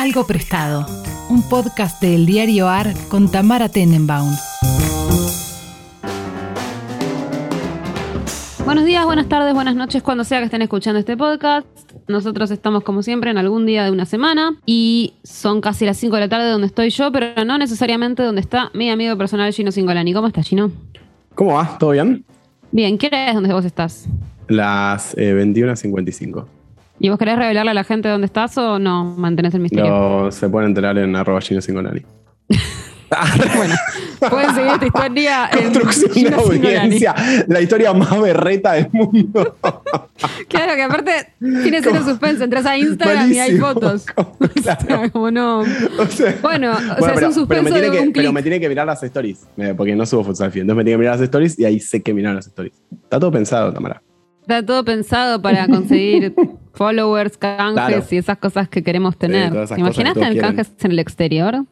Algo Prestado, un podcast del diario AR con Tamara Tenenbaum. Buenos días, buenas tardes, buenas noches, cuando sea que estén escuchando este podcast. Nosotros estamos como siempre en algún día de una semana y son casi las 5 de la tarde donde estoy yo, pero no necesariamente donde está mi amigo personal Gino Singolani. ¿Cómo estás, Gino? ¿Cómo va? ¿Todo bien? Bien, ¿qué hora es donde vos estás? Las eh, 21.55. ¿Y vos querés revelarle a la gente dónde estás o no mantenés el misterio? No, se pueden enterar en arroba Singolani. bueno, pueden seguir esta historia en Construcción de Gino Singolani. audiencia. La historia más berreta del mundo. Claro, que aparte tiene cero suspense. Entras a Instagram y hay fotos. O sea, como no. O sea, Bueno, o sea, pero, es un suspenso de que, un pero me tiene que mirar las stories. eh, Porque no subo fotografía. Entonces me tiene que mirar las stories y ahí sé que miraron las stories. Está todo pensado, Tamara. Está todo pensado para conseguir followers, canjes Claro. y esas cosas que queremos tener. esas ¿Te imaginas tener canjes en el exterior?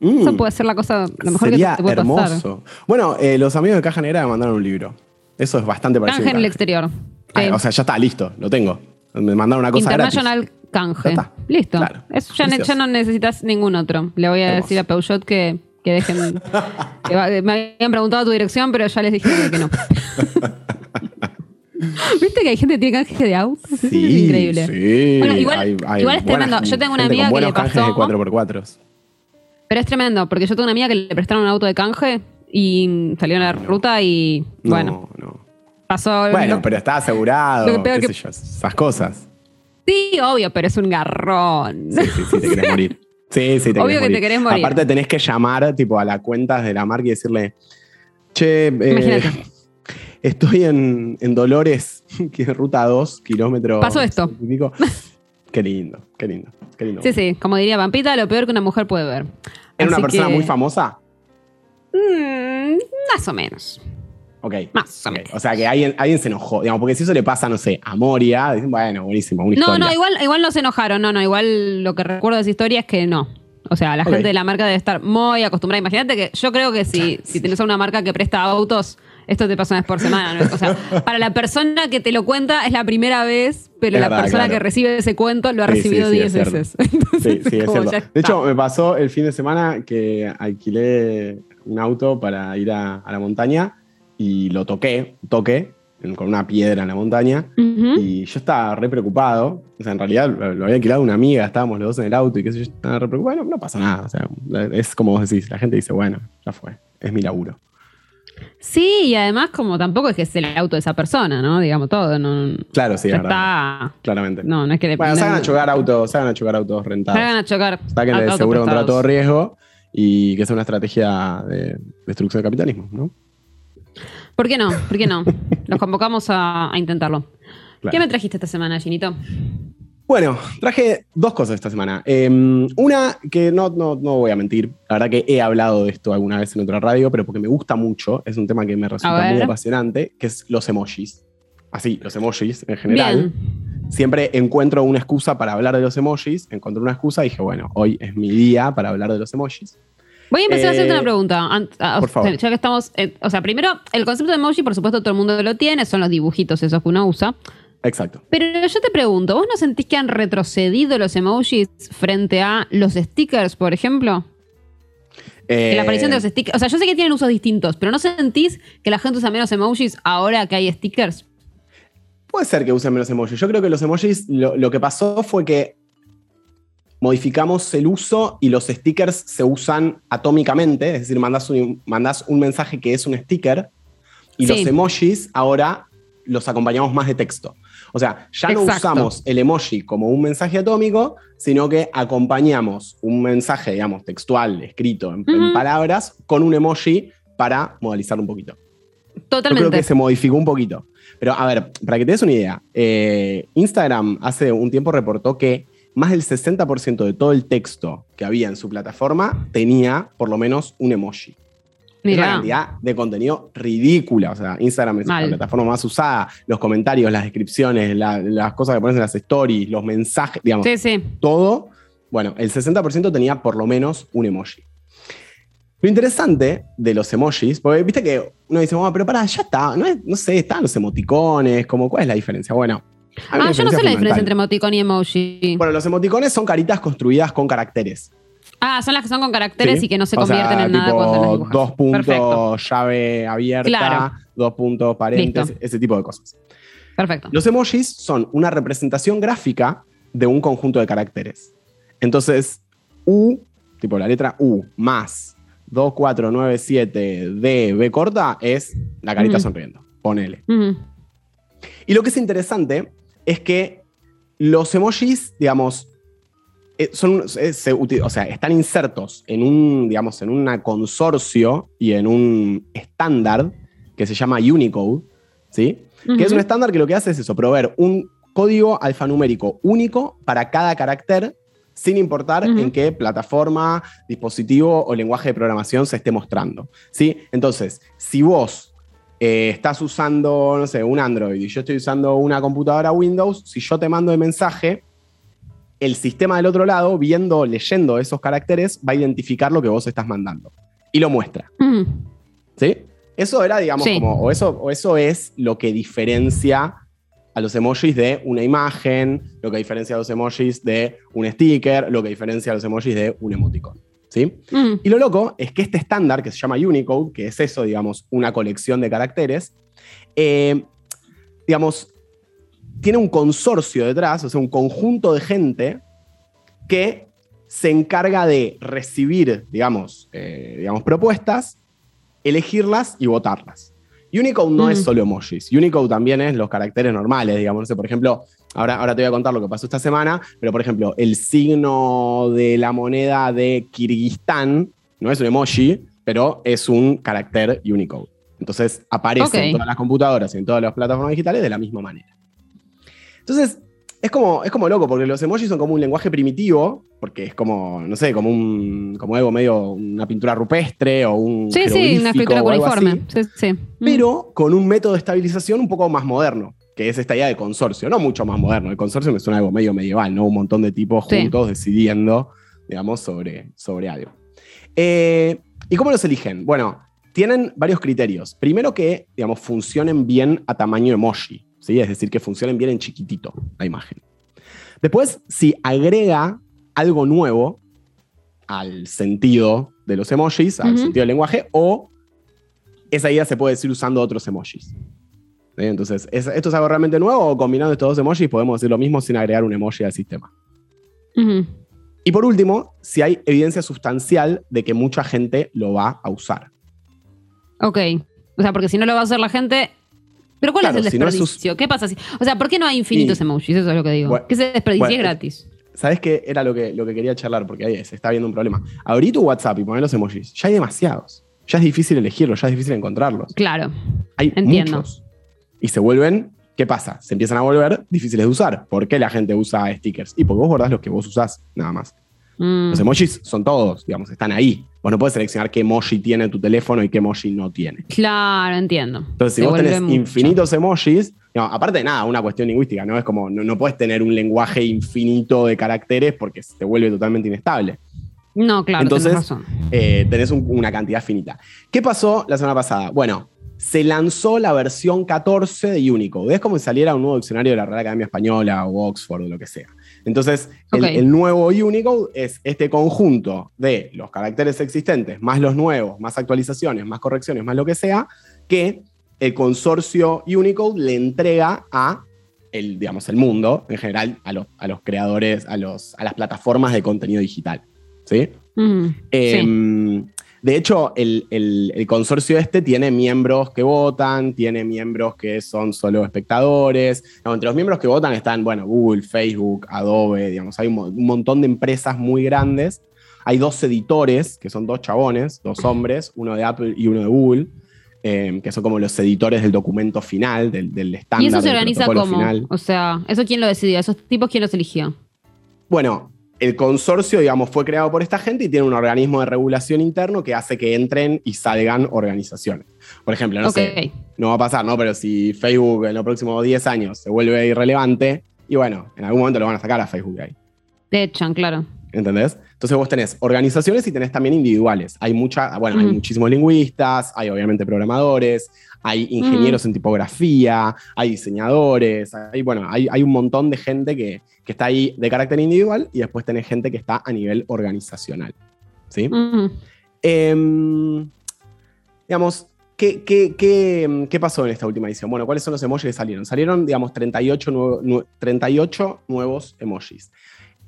Mm, Eso puede ser la cosa, lo mejor sería que te puede hermoso. pasar. Bueno, eh, los amigos de Caja Negra me mandaron un libro. Eso es bastante parecido. Canje en el exterior. Ah, Sí. o sea, ya está, listo, lo tengo. Me mandaron una cosa International gratis. canje. Está. Listo. Claro. Eso ya, ne- ya no necesitas ningún otro. Le voy a Hermoso. decir a Peugeot que, que dejen. que va- me habían preguntado tu dirección, pero ya les dije que no. ¿Viste que hay gente que tiene canje de autos? Sí, es increíble. Sí, Bueno, igual- hay- hay igual es tremendo. Yo tengo una amiga que le pasó- de 4x4. Pero es tremendo, porque yo tengo una amiga que le prestaron un auto de canje y salió en la ruta y No, bueno, no. pasó. Bueno, lo- pero está asegurado, lo que peor qué que- sé yo, esas cosas. Sí, obvio, pero es un garrón. Sí, sí, sí, te querés morir. Sí, sí, te Obvio querés que te querés morir. Aparte tenés que llamar tipo a la cuenta de la marca y decirle, che, eh, Imagínate. Estoy en, en Dolores, que es ruta 2, kilómetros. Pasó esto. y pico". Qué lindo, qué lindo, qué lindo. Sí, sí, como diría Pampita, lo peor que una mujer puede ver. ¿Era una persona que- muy famosa? Mm, más o menos. Ok. Más o menos. O sea que alguien, alguien se enojó, digamos, porque si eso le pasa, no sé, a Moria, dicen, bueno, buenísimo, una No, historia. no, igual, igual no se enojaron. No, no, igual lo que recuerdo de esa historia es que no. O sea, la gente de la marca debe estar muy acostumbrada. Imagínate que yo creo que si, si tenés a una marca que presta autos, esto te pasa una vez por semana. ¿no? O sea, para la persona que te lo cuenta es la primera vez, pero Es la verdad, persona claro. que recibe ese cuento lo ha Sí, sí, recibido sí, 10 es cierto. veces. Sí, Entonces, sí, es como De hecho, me pasó el fin de semana que alquilé un auto para ir a, a la montaña y lo toqué, toqué con una piedra en la montaña Ujú. y yo estaba re preocupado. O sea, en realidad lo, había alquilado una amiga, estábamos los dos en el auto y qué sé yo, estaba re preocupado. Bueno, no pasa nada. O sea, es como vos decís, la gente dice, bueno, ya fue, es mi laburo. Sí, y además como tampoco es que es el auto de esa persona, ¿no? Digamos todo. No, Claro, sí, es verdad. está. Claramente. No, no es que Bueno, depende- salgan a chocar autos, salgan a chocar autos rentados. Salgan a chocar. Saquen el seguro contra todo riesgo y que sea una estrategia de destrucción del capitalismo, ¿no? ¿Por qué no? ¿Por qué no? Los convocamos a, a intentarlo. Claro. ¿Qué me trajiste esta semana, Ginito? Bueno, traje dos cosas esta semana. Eh, una que no, no, no voy a mentir, la verdad que he hablado de esto alguna vez en otra radio, pero porque me gusta mucho, es un tema que me resulta muy apasionante, que es los emojis. Así, los emojis en general. Bien. Siempre encuentro una excusa para hablar de los emojis, encontré una excusa y dije, bueno, hoy es mi día para hablar de los emojis. Voy a empezar a hacerte Eh, una pregunta. ant- a- por favor. Ya que estamos. eh, o sea, primero, el concepto de emoji, por supuesto, todo el mundo lo tiene, son los dibujitos esos que uno usa. Exacto. Pero yo te pregunto, ¿vos no sentís que han retrocedido los emojis frente a los stickers, por ejemplo? Que la aparición de los stickers. O sea, yo sé que tienen usos distintos, pero ¿no sentís que la gente usa menos emojis ahora que hay stickers? Puede ser que usen menos emojis. Yo creo que los emojis, lo, lo que pasó fue que modificamos el uso y los stickers se usan atómicamente, es decir, un, mandás un mensaje que es un sticker y Sí. los emojis ahora los acompañamos más de texto. O sea, ya no Exacto. usamos el emoji como un mensaje atómico, sino que acompañamos un mensaje, digamos, textual, escrito en, palabras, con un emoji para modalizarlo un poquito. Yo creo Totalmente. que se modificó un poquito. Pero a ver, para que te des una idea, eh, Instagram hace un tiempo reportó que más del 60% de todo el texto que había en su plataforma tenía por lo menos un emoji. Una cantidad de contenido ridícula. O sea, Instagram es Mal. la plataforma más usada. Los comentarios, las descripciones, la- las cosas que pones en las stories, los mensajes, digamos, Sí, sí. todo. Bueno, el 60% tenía por lo menos un emoji. Lo interesante de los emojis, porque viste que uno dice, "Bueno, pero para, ya está, no, es- no sé, están los emoticones, como, ¿cuál es la diferencia? Bueno, Ah, yo no sé la diferencia entre emoticón y emoji. Bueno, los emoticones son caritas construidas con caracteres. Ah, son las que son con caracteres y que no se convierten en nada cuando las Dos puntos, llave abierta, dos puntos paréntesis, ese tipo de cosas. Perfecto. Los emojis son una representación gráfica de un conjunto de caracteres. Entonces, U, tipo la letra U, más 2, 4, 9, 7, D, B corta, es la carita sonriendo. Ponele. Y lo que es interesante es que los emojis, digamos, eh, son, eh, o sea, están insertos en un, digamos, en un consorcio y en un estándar que se llama Unicode, ¿sí? Que es un estándar que lo que hace es eso, proveer un código alfanumérico único para cada carácter, sin importar en qué plataforma, dispositivo o lenguaje de programación se esté mostrando, ¿sí? Entonces, si vos eh, estás usando, no sé, un Android y yo estoy usando una computadora Windows, si yo te mando el mensaje, el sistema del otro lado, viendo, leyendo esos caracteres, va a identificar lo que vos estás mandando y lo muestra. ¿Sí? Eso era, digamos, como, o eso, o eso es lo que diferencia a los emojis de una imagen, lo que diferencia a los emojis de un sticker, lo que diferencia a los emojis de un emoticon. ¿Sí? Y lo loco es que este estándar, que se llama Unicode, que es eso, digamos, una colección de caracteres, eh, digamos, tiene un consorcio detrás, o sea, un conjunto de gente que se encarga de recibir, digamos, eh, digamos propuestas, elegirlas y votarlas. Unicode no es mm. solo emojis, Unicode también es los caracteres normales, digamos, no sé, por ejemplo, ahora, ahora te voy a contar lo que pasó esta semana, pero por ejemplo, el signo de la moneda de Kirguistán no es un emoji, pero es un carácter Unicode. Entonces aparece en todas las computadoras y en todas las plataformas digitales de la misma manera. Entonces, es como, es como loco, porque los emojis son como un lenguaje primitivo, porque es como, no sé, como un, como algo medio, una pintura rupestre o un. Sí, sí, una escritura cuneiforme. Sí, sí. Pero con un método de estabilización un poco más moderno, que es esta idea de consorcio, no mucho más moderno. El consorcio me suena algo medio medieval, ¿no? Un montón de tipos juntos decidiendo, digamos, sobre, sobre algo. Eh, ¿Y cómo los eligen? Bueno, tienen varios criterios. Primero que, digamos, funcionen bien a tamaño emoji. Es decir, que funcionen bien en chiquitito la imagen. Después, si agrega algo nuevo al sentido de los emojis, al sentido del lenguaje, o esa idea se puede decir usando otros emojis. Entonces, ¿esto es algo realmente nuevo o combinando estos dos emojis podemos decir lo mismo sin agregar un emoji al sistema? Y por último, si hay evidencia sustancial de que mucha gente lo va a usar. Ok. O sea, porque si no lo va a hacer la gente, pero ¿cuál es el desperdicio? ¿Qué pasa si.? O sea, ¿por qué no hay infinitos emojis? Eso es lo que digo. ¿Qué se desperdicia es gratis. ¿Sabes qué? Era lo que, lo que quería charlar, porque ahí se está viendo un problema. Abrí tu WhatsApp y poner los emojis. Ya hay demasiados. Ya es difícil elegirlos, ya es difícil encontrarlos. Claro. Hay Entiendo. muchos. Y se vuelven. ¿Qué pasa? Se empiezan a volver difíciles de usar. ¿Por qué la gente usa stickers? Y porque vos guardás los que vos usás, nada más. Mm. Los emojis son todos, digamos, están ahí. Vos no puedes seleccionar qué emoji tiene tu teléfono y qué emoji no tiene. Claro, entiendo. Entonces, si vos tenés infinitos emojis, aparte de nada, una cuestión lingüística, ¿no? Es como, no, puedes tener un lenguaje infinito de caracteres porque se te vuelve totalmente inestable. No, claro. Entonces, tenés, eh, tenés una cantidad finita. ¿Qué pasó la semana pasada? Bueno, se lanzó la versión 14 de Unicode. Es como si saliera un nuevo diccionario de la Real Academia Española o Oxford o lo que sea. Entonces, el, nuevo Unicode es este conjunto de los caracteres existentes, más los nuevos, más actualizaciones, más correcciones, más lo que sea, que el consorcio Unicode le entrega a el, digamos, el mundo, en general, a los, a los creadores, a, los, a las plataformas de contenido digital. ¿Sí? Em, de hecho, el, consorcio este tiene miembros que votan, tiene miembros que son solo espectadores. entre los miembros que votan están, bueno, Google, Facebook, Adobe, digamos, hay un, montón de empresas muy grandes. Hay dos editores, que son dos chabones, dos hombres, uno de Apple y uno de Google, em, que son como los editores del documento final, del, del estándar. ¿Y eso se organiza como? O sea, ¿eso quién lo decidió? ¿Esos tipos quién los eligió? Bueno, el consorcio, digamos, fue creado por esta gente y tiene un organismo de regulación interno que hace que entren y salgan organizaciones. Por ejemplo, no sé, no va a pasar, ¿no? Pero si Facebook en los próximos 10 años se vuelve irrelevante, y bueno, en algún momento lo van a sacar a Facebook ahí. De echan, claro. ¿Entendés? Entonces vos tenés organizaciones y tenés también individuales. Hay mucha, bueno, hay muchísimos lingüistas, hay obviamente programadores, hay ingenieros en tipografía, hay diseñadores, hay, bueno, hay, hay un montón de gente que, que, está ahí de carácter individual y después tenés gente que está a nivel organizacional. ¿Sí? Em, digamos, ¿qué, qué, pasó en esta última edición? Bueno, ¿cuáles son los emojis que salieron? Salieron, digamos, 38, 38 nuevos emojis.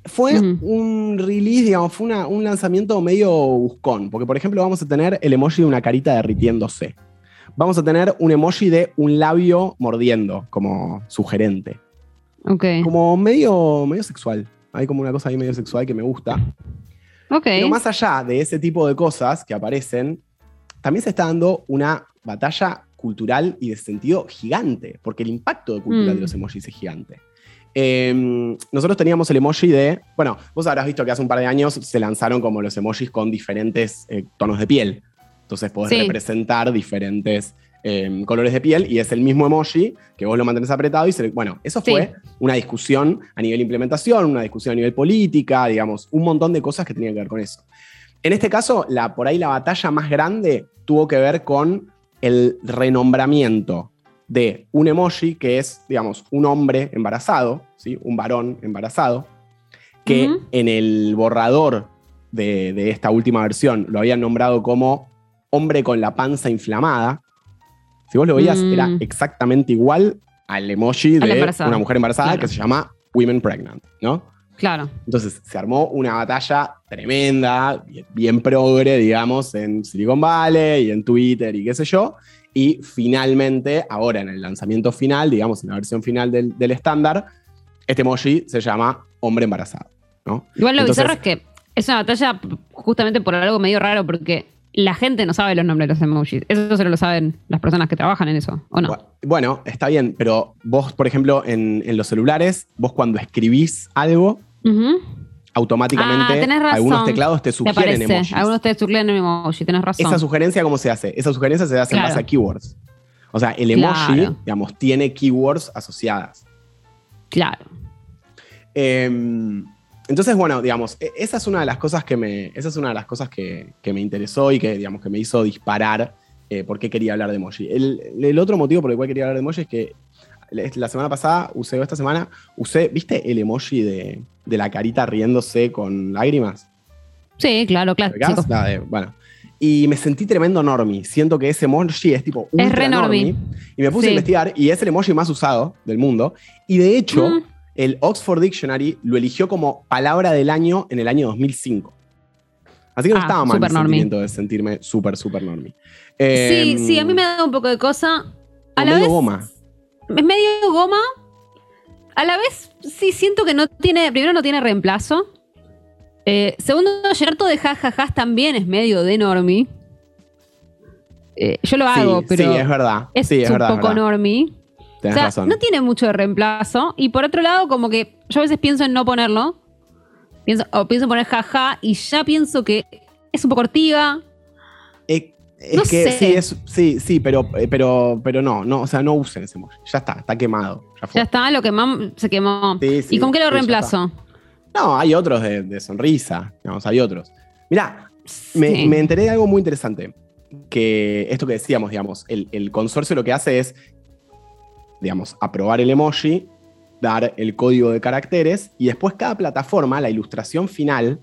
Fue un release, digamos, fue un lanzamiento medio buscón, porque por ejemplo vamos a tener el emoji de una carita derritiéndose. Vamos a tener un emoji de un labio mordiendo, como sugerente. Ok. Como medio, medio sexual. Hay como una cosa ahí medio sexual que me gusta. Ok. Pero más allá de ese tipo de cosas que aparecen, también se está dando una batalla cultural y de sentido gigante, porque el impacto de cultural de mm. los emojis es gigante. Em, nosotros teníamos el emoji de, bueno, vos habrás visto que hace un par de años se lanzaron como los emojis con diferentes eh, tonos de piel. Entonces podés representar diferentes em, colores de piel y es el mismo emoji que vos lo mantenés apretado y se, bueno, eso fue una discusión a nivel implementación, una discusión a nivel política, digamos, un montón de cosas que tenían que ver con eso. En este caso, la, por ahí la batalla más grande tuvo que ver con el renombramiento de un emoji que es, digamos, un hombre embarazado, ¿sí? un varón embarazado, que en el borrador de, esta última versión lo habían nombrado como hombre con la panza inflamada. Si vos lo veías, era mm. exactamente igual al emoji de una mujer embarazada que se llama Women Pregnant, ¿no? Claro. Entonces se armó una batalla tremenda, bien, bien progre, digamos, en Silicon Valley y en Twitter y qué sé yo. Y finalmente, ahora en el lanzamiento final, digamos, en la versión final del, estándar, este emoji se llama hombre embarazado. ¿no? Igual lo bizarro es que es una batalla justamente por algo medio raro, porque la gente no sabe los nombres de los emojis. Eso solo lo saben las personas que trabajan en eso, ¿o no? Bueno, está bien, pero vos, por ejemplo, en, los celulares, vos cuando escribís algo, automáticamente ah, algunos teclados te sugieren emojis. Algunos te sugieren emoji, tenés razón. Esa sugerencia, ¿cómo se hace? Esa sugerencia se hace en base a keywords. O sea, el emoji, digamos, tiene keywords asociadas. Claro. Em, entonces, bueno, digamos, e, esa es una de las cosas que me, esa es una de las cosas que, me interesó y que, digamos, que me hizo disparar eh, por qué quería hablar de emoji. El, el, otro motivo por el cual quería hablar de emoji es que la semana pasada usé, o esta semana, usé, ¿viste el emoji de, la carita riéndose con lágrimas? Sí, claro, claro. bueno. Y me sentí tremendo normie. Siento que ese emoji es tipo ultra es re normie. Y me puse a investigar y es el emoji más usado del mundo. Y de hecho, mm. El Oxford Dictionary lo eligió como palabra del año en el año 2005. Así que no ah, estaba mal el sentimiento de sentirme súper, súper normie. sí, sí, a mí me ha dado un poco de cosa. A la vez, goma es medio goma. A la vez, sí siento que no tiene. Primero, no tiene reemplazo. Eh, segundo, todo de jajajas también es medio de normie. Eh, yo lo hago, pero. Sí, es verdad. Es, un poco normie. O sea, No tiene mucho de reemplazo. Y por otro lado, como que yo a veces pienso en no ponerlo. Pienso, o pienso en poner jaja y ya pienso que es un poco ortiga. Eh, es que sí, es, sí, sí, pero, eh, pero, pero no, no, o sea, no usen ese emoji. Ya está, está quemado. Ya, está, lo quemamos, se quemó. ¿Y con qué lo reemplazo? No, hay otros de, sonrisa, digamos, hay otros. Mirá, me, me, enteré de algo muy interesante. Que esto que decíamos, digamos, el, el consorcio lo que hace es, digamos, aprobar el emoji, dar el código de caracteres y después cada plataforma, la ilustración final,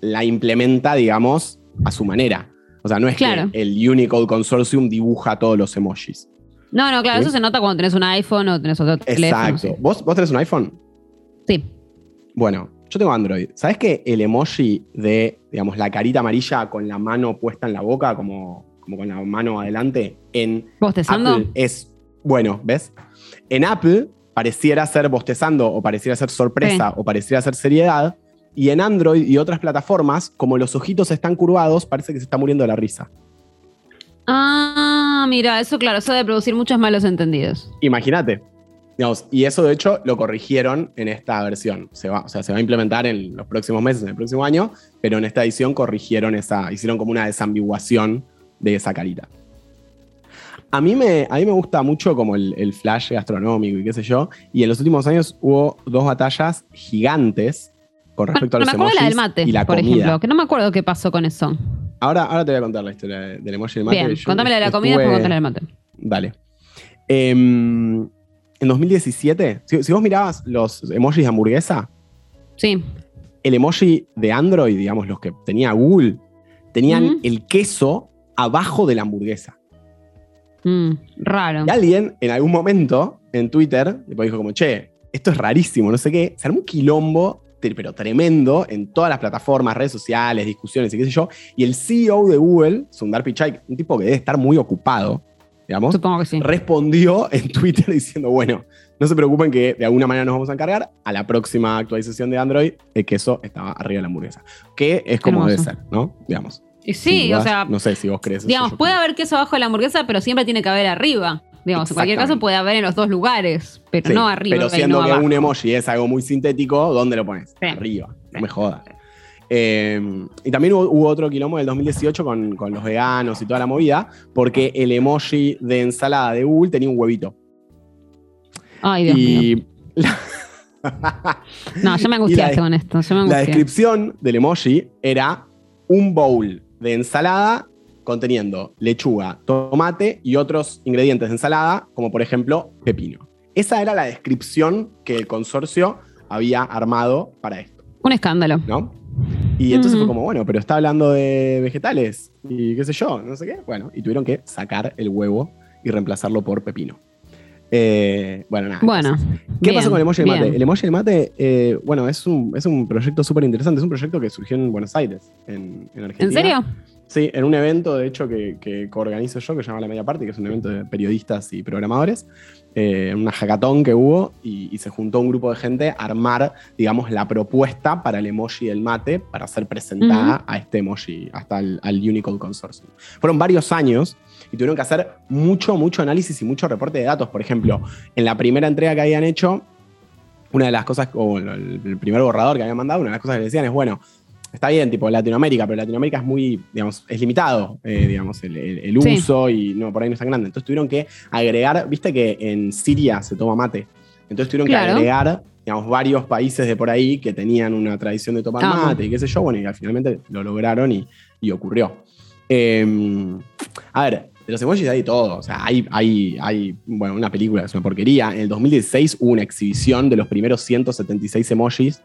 la implementa, digamos, a su manera. O sea, no es que el Unicode Consortium dibuja todos los emojis. No, no, claro, eso se nota cuando tenés un iPhone o tenés otro teléfono. Exacto. ¿Vos, ¿Vos tenés un iPhone? Sí. Bueno, yo tengo Android. ¿Sabes que el emoji de, digamos, la carita amarilla con la mano puesta en la boca, como, como con la mano adelante, en ¿Bostezando? Apple es, bueno, ¿ves? En Apple pareciera ser bostezando o pareciera ser sorpresa o pareciera ser seriedad, y en Android y otras plataformas, como los ojitos están curvados, parece que se está muriendo de la risa. Ah, mira, eso claro, eso debe producir muchos malos entendidos. Imagínate. y eso de hecho lo corrigieron en esta versión. Se va, o sea, se va a implementar en los próximos meses, en el próximo año, pero en esta edición corrigieron esa, hicieron como una desambiguación de esa carita. A mí me, a mí me gusta mucho como el, el flash gastronómico y qué sé yo, y en los últimos años hubo dos batallas gigantes con respecto a los me acuerdo emojis la del mate, y la por comida. ejemplo, que no me acuerdo qué pasó con eso. Ahora, ahora te voy a contar la historia de- del emoji del mate. Bien, Yo contame la de la estuve- comida, después contame la del mate. Dale. Em, en 2017, si, si vos mirabas los emojis de hamburguesa, Sí. el emoji de Android, digamos, los que tenía Google, tenían el queso abajo de la hamburguesa. Mm, raro. Y alguien en algún momento en Twitter dijo como, che, esto es rarísimo, no sé qué. Se armó un quilombo, pero tremendo, en todas las plataformas, redes sociales, discusiones y qué sé yo. Y el CEO de Google, Sundar Pichai, un tipo que debe estar muy ocupado, digamos, Supongo que sí. respondió en Twitter diciendo, bueno, no se preocupen que de alguna manera nos vamos a encargar. A la próxima actualización de Android, el queso estaba arriba de la hamburguesa. Que es como Hermoso. debe ser, ¿no? Digamos. Y Sí, o sea, No sé si vos crees eso. digamos, puede creo. haber queso abajo de la hamburguesa, pero siempre tiene que haber arriba. Digamos, en cualquier caso puede haber en los dos lugares, pero Sí, no arriba. Pero siendo no que abajo. un emoji es algo muy sintético, ¿dónde lo pones? Sí. Arriba. No me jodas. Eh, y también hubo, hubo otro quilombo en el 2018 con, con los veganos y toda la movida, porque el emoji de ensalada de Google tenía un huevito. Ay, Dios mío. y No, yo me angustiaste con esto. Yo me la descripción del emoji era un bowl de ensalada conteniendo lechuga, tomate y otros ingredientes de ensalada, como por ejemplo pepino. Esa era la descripción que el consorcio había armado para esto, Un escándalo. ¿no? Y entonces Mm. fue como, bueno, pero está hablando de vegetales y qué sé yo, no sé qué. Bueno, y tuvieron que sacar el huevo y reemplazarlo por pepino. Eh, bueno, nada. Bueno. ¿Qué bien, pasó con el emoji del bien. mate? El emoji del mate, eh, bueno, es un, es un proyecto súper interesante. Es un proyecto que surgió en Buenos Aires, en, en Argentina. ¿En serio? Sí, en un evento, de hecho, que, que coorganizo yo, que se llama La Media Parte, que es un evento de periodistas y programadores. eh, una hackathon que hubo y, y se juntó un grupo de gente a armar, digamos, la propuesta para el emoji del mate para ser presentada a este emoji, hasta al, al Unicode Consortium. Fueron varios años y tuvieron que hacer mucho, mucho análisis y mucho reporte de datos. Por ejemplo, en la primera entrega que habían hecho, una de las cosas, o el, primer borrador que habían mandado, una de las cosas que decían es, bueno, está bien, tipo Latinoamérica, pero Latinoamérica es muy, digamos, es limitado, eh, digamos, el, el- el Sí. uso y no, por ahí no es tan grande. Entonces tuvieron que agregar, viste que en Siria se toma mate. Entonces tuvieron Claro. que agregar, digamos, varios países de por ahí que tenían una tradición de tomar mate y qué sé yo, bueno, y al finalmente lo lograron y, y ocurrió. Eh, a ver, de los emojis hay todo. O sea, hay, hay, hay, bueno, una película que es una porquería. En el 2016 hubo una exhibición de los primeros 176 emojis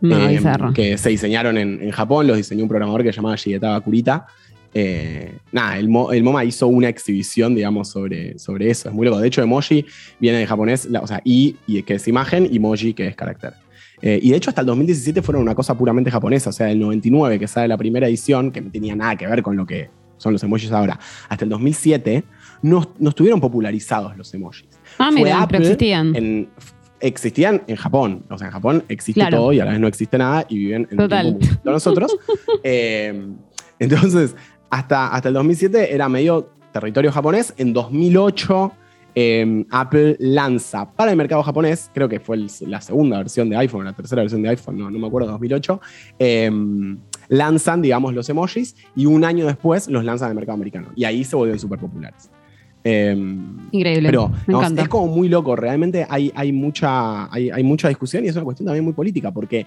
No, eh, que se diseñaron en, en Japón, los diseñó un programador que se llamaba Shigetaba Kurita. Eh, nada, el, Mo- el MoMA hizo una exhibición, digamos, sobre, sobre eso. Es muy loco. De hecho, emoji viene de japonés, la- o sea, i, y que es imagen, y moji, que es carácter. Eh, y de hecho, hasta el 2017 fueron una cosa puramente japonesa. O sea, el 99, que sale la primera edición, que no tenía nada que ver con lo que son los emojis ahora, hasta el 2007, no, no estuvieron popularizados los emojis Ah, fue mira, Apple pero existían. en- existían en Japón. O sea, en Japón existe Claro. todo y a la vez no existe nada y viven en Total. un tiempo nosotros. Eh, entonces, hasta, hasta el 2007 era medio territorio japonés. En 2008, eh, Apple lanza para el mercado japonés, creo que fue el- la segunda versión de iPhone, la tercera versión de iPhone, no, no me acuerdo, 2008. eh, lanzan, digamos, los emojis y un año después los lanzan al mercado americano. Y ahí se vuelven súper populares. Eh, Increíble. pero me digamos, encanta. es como muy loco, realmente hay, hay, mucha, hay, hay mucha discusión y es una cuestión también muy política, porque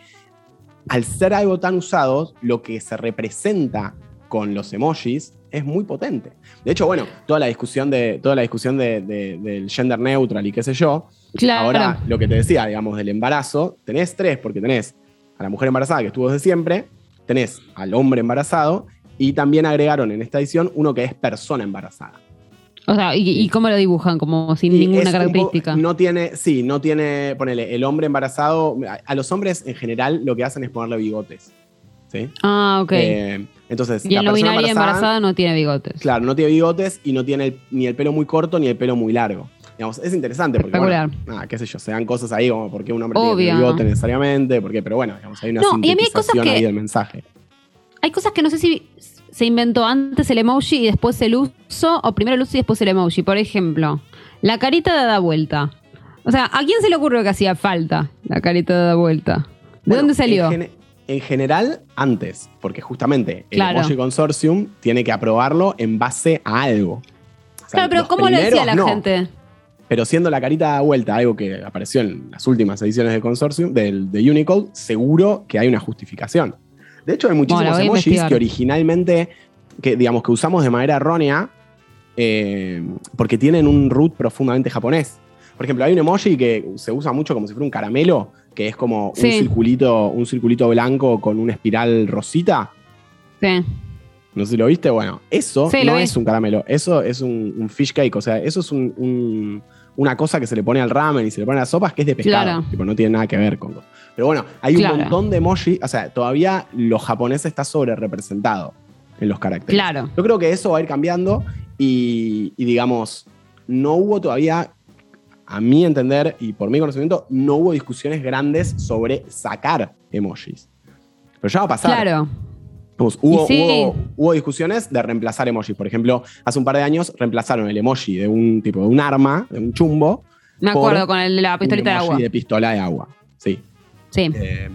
al ser algo tan usado, lo que se representa con los emojis es muy potente. De hecho, bueno, toda la discusión, de, toda la discusión de- de- del gender neutral y qué sé yo, Claro. ahora lo que te decía, digamos, del embarazo, tenés tres, porque tenés a la mujer embarazada que estuvo desde siempre, tenés al hombre embarazado y también agregaron en esta edición uno que es persona embarazada. O sea, ¿y, y cómo lo dibujan? Como sin Y ninguna característica. no tiene, sí, no tiene, ponele, el hombre embarazado, a, a los hombres en general lo que hacen es ponerle bigotes. ¿sí? Ah, ok. Eh, entonces, y la en lo binaria embarazada no tiene bigotes. Claro, no tiene bigotes y no tiene el- ni el pelo muy corto ni el pelo muy largo. Digamos, es interesante porque, bueno, nada, qué sé yo, se dan cosas ahí como por qué un hombre Obvio. tiene bigote necesariamente, por qué, pero bueno, digamos, hay una No, y a mí hay cosas que- ahí del mensaje. Hay cosas que no sé si se inventó antes el emoji y después el uso, o primero el uso y después el emoji. Por ejemplo, la carita de da vuelta. O sea, ¿a quién se le ocurrió que hacía falta la carita de da vuelta? ¿De Bueno, dónde salió? En, gene- en general, antes, porque justamente el Claro. Emoji Consortium tiene que aprobarlo en base a algo. O sea, claro, pero ¿cómo lo decía la no. gente? Pero siendo la carita de vuelta algo que apareció en las últimas ediciones de Consortium, del, de Unicode, seguro que hay una justificación. De hecho, hay muchísimos emojis que originalmente, que digamos que usamos de manera errónea, eh, porque tienen un root profundamente japonés. Por ejemplo, hay un emoji que se usa mucho como si fuera un caramelo, que es como un, circulito, un circulito blanco con una espiral rosita. Sí. No sé si lo viste. Bueno, eso no es un caramelo, eso es un, fish cake. O sea, eso es una cosa que se le pone al ramen y se le pone a las sopas que es de pescado. Tipo, no tiene nada que ver con. Pero bueno, hay un montón de emoji. O sea, todavía lo japonés está sobre representado en los caracteres. Claro. Yo creo que eso va a ir cambiando y digamos, no hubo todavía a mi entender y por mi conocimiento, no hubo discusiones grandes sobre sacar emojis. Pero ya va a pasar. Claro. Hubo, hubo, discusiones de reemplazar emojis. Por ejemplo, hace un par de años reemplazaron el emoji de un tipo de un arma, de un chumbo. Me acuerdo con el de la pistolita de agua. de pistola de agua, sí. Sí. Eh,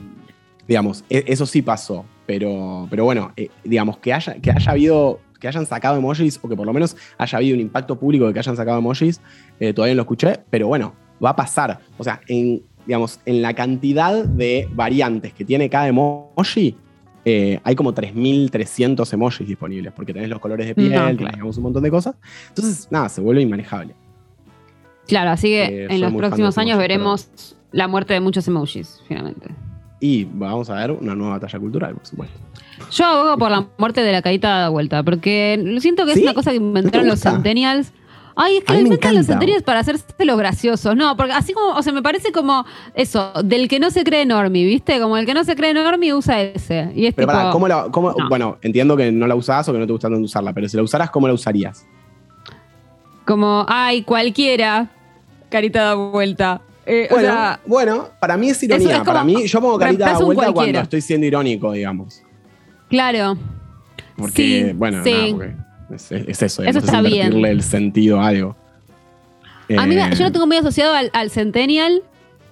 digamos, e, eso sí pasó. Pero, pero bueno, eh, digamos, que haya, que haya habido que hayan sacado emojis o que por lo menos haya habido un impacto público de que hayan sacado emojis, eh, todavía no lo escuché, pero bueno, va a pasar. O sea, en, digamos, en la cantidad de variantes que tiene cada emoji, eh, hay como 3.300 emojis disponibles, porque tenés los colores de piel, digamos, un montón de cosas. Entonces, nada, se vuelve inmanejable. Claro, así que eh, en los próximos años veremos la muerte de muchos emojis, finalmente. Y vamos a ver una nueva batalla cultural, por supuesto. Yo abogo por la muerte de la carita de vuelta, porque siento que es una cosa que inventaron los centennials. Ay, es que inventan los centennials para hacerse los graciosos. No, porque así como, o sea, me parece como eso, del que no se cree normie, ¿viste? Como el que no se cree normie usa ese. Y es pero para, ¿cómo la, cómo, bueno, entiendo que no la usás o que no te gusta tanto usarla, pero si la usaras, ¿cómo la usarías? Como, ay, cualquiera, carita de vuelta. Eh, bueno, bueno, para mí es ironía. para mí, yo pongo carita de vuelta cuando estoy siendo irónico, digamos. Claro. Porque, bueno, es, eso, eso está bien. el sentido a algo. A mí, yo lo tengo muy asociado al, Centennial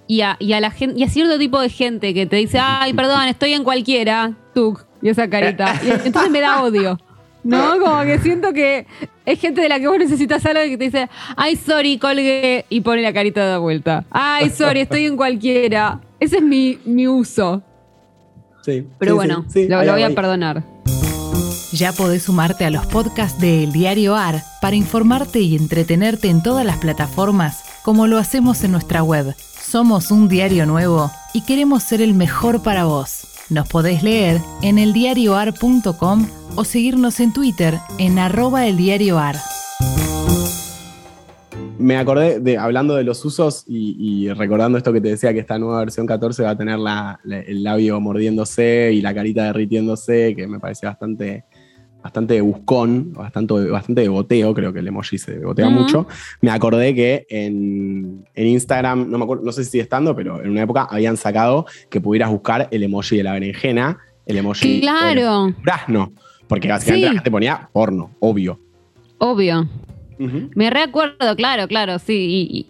y a, la gente, y a cierto tipo de gente que te dice, ay, perdón, estoy en cualquiera, tú, y esa carita. Y entonces me da odio. ¿No? Como que siento que es gente de la que vos necesitas algo y que te dice, ay, sorry, colgué, y pone la carita de vuelta. Ay, sorry, estoy en cualquiera. Ese es mi, mi uso. Pero bueno, lo, voy a perdonar. Ya podés sumarte a los podcasts de El Diario AR para informarte y entretenerte en todas las plataformas, como lo hacemos en nuestra web. Somos un diario nuevo y queremos ser el mejor para vos. Nos podés leer en eldiarioar.com o seguirnos en Twitter en arroba eldiarioar me acordé de hablando de los usos y, recordando esto que te decía que esta nueva versión 14 va a tener el labio mordiéndose y la carita derritiéndose, que me parece bastante, bastante buscón, bastante, bastante de boteo, creo que el emoji se botea mucho. Me acordé que en, Instagram, no, me acuerdo, no sé si sigue estando, pero en una época habían sacado que pudieras buscar el emoji de la berenjena, el emoji claro. durazno, porque básicamente la gente ponía porno, obvio. Obvio. Me recuerdo, claro, claro, sí.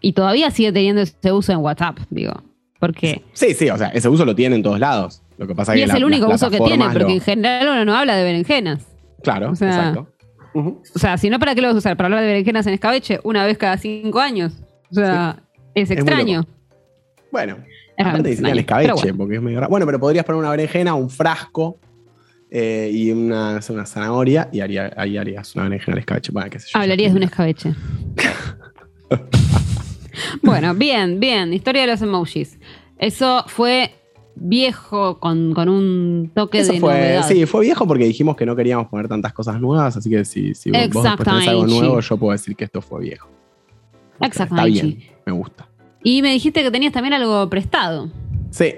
Y, todavía sigue teniendo ese uso en WhatsApp, digo. Porque. Sí, sí, o sea, ese uso lo tiene en todos lados. Lo que pasa y es el único uso que tiene, porque en general uno no habla de berenjenas. Claro, exacto. O sea, si no, ¿para qué lo vas a usar? ¿Para hablar de berenjenas en escabeche una vez cada cinco años? O sea, es extraño. bueno, aparte de el escabeche, porque es medio raro. Bueno, pero podrías poner una berenjena, un frasco, eh, y una, una, zanahoria y haría, ahí harías una berenjena al escabeche. Bueno, qué sé yo. Hablarías de un escabeche. bueno, bien, bien. Historia de los emojis. Eso fue viejo con, un toque de fue, Sí, fue viejo porque dijimos que no queríamos poner tantas cosas nuevas, así que si, si vos, tenés algo nuevo, yo puedo decir que esto fue viejo. Exactamente. Está bien, me gusta. Y me dijiste que tenías también algo prestado. Sí.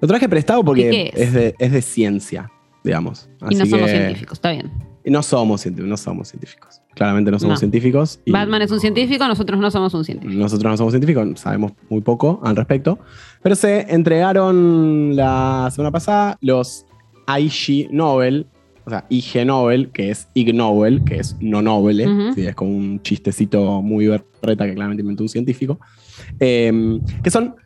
Lo traje prestado porque es? de, es de ciencia digamos. y no somos científicos, está bien. No somos, no somos científicos. Claramente no somos científicos. Batman es un científico, nosotros no somos un científico. Nosotros no somos científicos, sabemos muy poco al respecto. Pero se entregaron la semana pasada los IG Nobel, o sea, IG Nobel, que es Ig Nobel, que es no Nobel, es como un chistecito muy berreta que claramente inventó un científico, em, que son